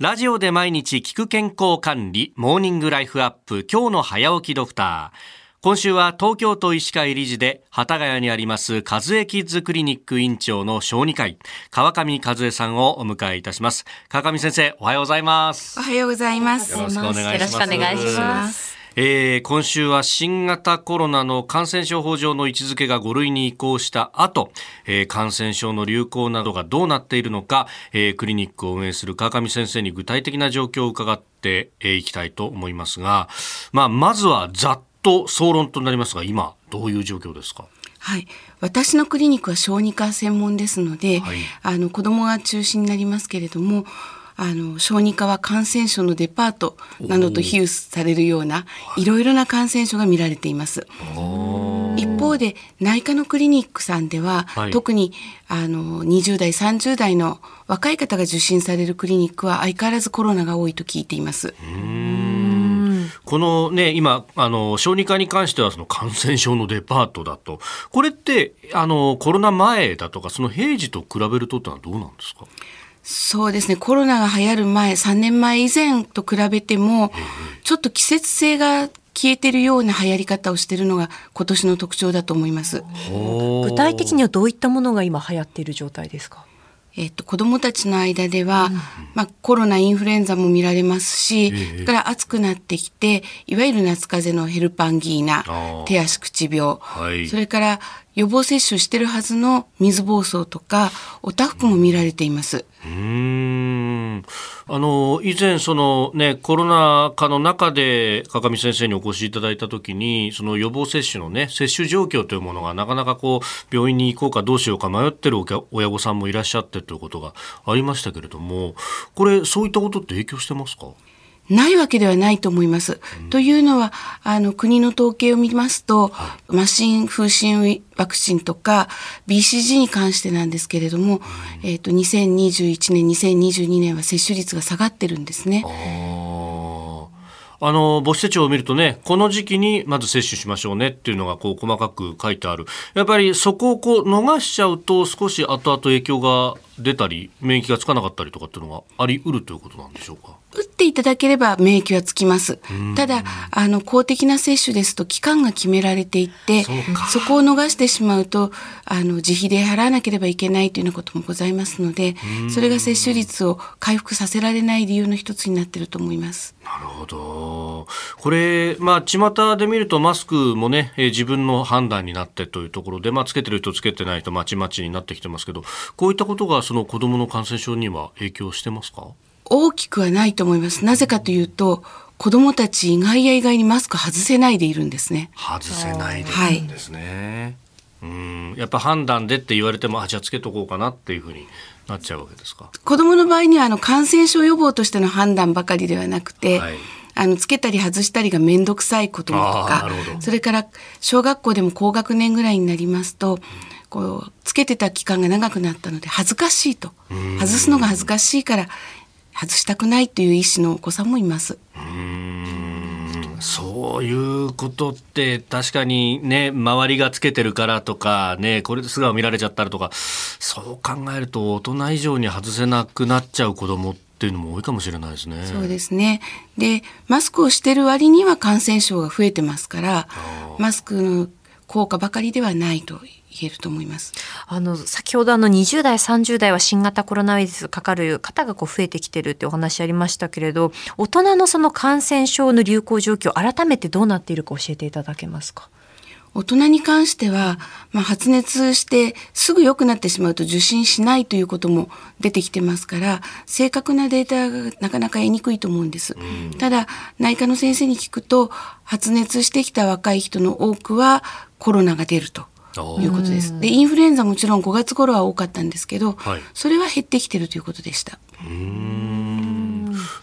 ラジオで毎日聞く健康管理、モーニングライフアップ、今日の早起きドクター。今週は東京都医師会理事で、幡ヶ谷にあります、和江キッズクリニック院長の小児科医、川上和江さんをお迎えいたします。川上先生、おはようございます。おはようございます。よろしくお願いします。よろしくお願いします。えー、今週は新型コロナの感染症法上の位置づけが5類に移行した後、えー、感染症の流行などがどうなっているのか、えー、クリニックを運営する川上先生に具体的な状況を伺っていきたいと思いますが、まあ、まずはざっと総論となりますが今どういう状況ですか？はい、私のクリニックは小児科専門ですので、はい、あの子どもが中心になりますけれどもあの小児科は感染症のデパートなどと比喩されるようないろいろな感染症が見られています。一方で内科のクリニックさんでは、はい、特にあの20代30代の若い方が受診されるクリニックは相変わらずコロナが多いと聞いています。このね、今、あの、小児科に関してはその感染症のデパートだと、これって、あの、コロナ前だとか、その平時と比べるとってのはどうなんですか？そうですね。コロナが流行る前3年前以前と比べてもちょっと季節性が消えてるような流行り方をしているのが今年の特徴だと思います。具体的にはどういったものが今流行っている状態ですか？えっと、子どもたちの間では、うん、まあ、コロナインフルエンザも見られますし、それから暑くなってきていわゆる夏風邪のヘルパンギーナ手足口病、はい、それから予防接種してるはずの水疱瘡とかおたふくも見られています。うんあの以前その、ね、コロナ禍の中で川上先生にお越しいただいたときにその予防接種の、ね、接種状況というものがなかなかこう病院に行こうかどうしようか迷ってる親御さんもいらっしゃってということがありましたけれどもこれそういったことって影響してますか？ないわけではないと思います。うん、というのはあの国の統計を見ますと、はい、マシン風疹ワクチンとか BCG に関してなんですけれども、うん、えっ、ー、と2021年2022年は接種率が下がってるんですね。あの母子手帳を見るとねこの時期にまず接種しましょうねっていうのがこう細かく書いてある。やっぱりそこをこう逃しちゃうと少し後々影響が出たり免疫がつかなかったりとかっていうのがありうるということなんでしょうか？打っていただければ免疫はつきます。ただ、あの、公的な接種ですと期間が決められていて、そこを逃してしまうと、あの、自費で払わなければいけないというようなこともございますので、それが接種率を回復させられない理由の一つになっていると思います。なるほど。これ、まあ、巷で見るとマスクもね、えー、自分の判断になってというところで、まあ、つけてる人つけてない人まちまちになってきてますけど、こういったことがその子供の感染症には影響してますか？大きくはないと思います。なぜかというと、子供たち意外や意外にマスク外せないでいるんですね。外せないでいるんですね。はい、うん。やっぱ判断でって言われてもあじゃあつけとこうかなっていうふうになっちゃうわけですか？子供の場合にはあの感染症予防としての判断ばかりではなくて、はい、あのつけたり外したりが面倒くさいこととかそれから小学校でも高学年ぐらいになりますと、こうつけてた期間が長くなったので恥ずかしいと。外すのが恥ずかしいから外したくないという意思のお子さんもいます。そういうことって確かにね周りがつけてるからとかねこれで素顔見られちゃったらとかそう考えると大人以上に外せなくなっちゃう子供っていうのも多いかもしれないですね。そうですね。で、マスクをしてる割には感染症が増えてますから、マスクの効果ばかりではないと言えると思います。あの先ほどあの20代30代は新型コロナウイルスかかる方がこう増えてきてるってお話ありましたけれど、大人のその感染症の流行状況改めてどうなっているか教えていただけますか？大人に関しては、まあ、発熱してすぐ良くなってしまうと受診しないということも出てきてますから正確なデータがなかなか得にくいと思うんです。ただ内科の先生に聞くと発熱してきた若い人の多くはコロナが出ると。いうことです。で、インフルエンザもちろん5月頃は多かったんですけど、はい、それは減ってきてるということでした。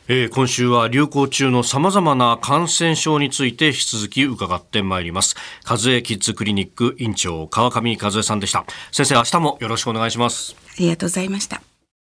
えー、今週は流行中のさまざまな感染症について引き続き伺ってまいります。和江キッズクリニック院長川上和江さんでした。先生、明日もよろしくお願いします。ありがとうございました。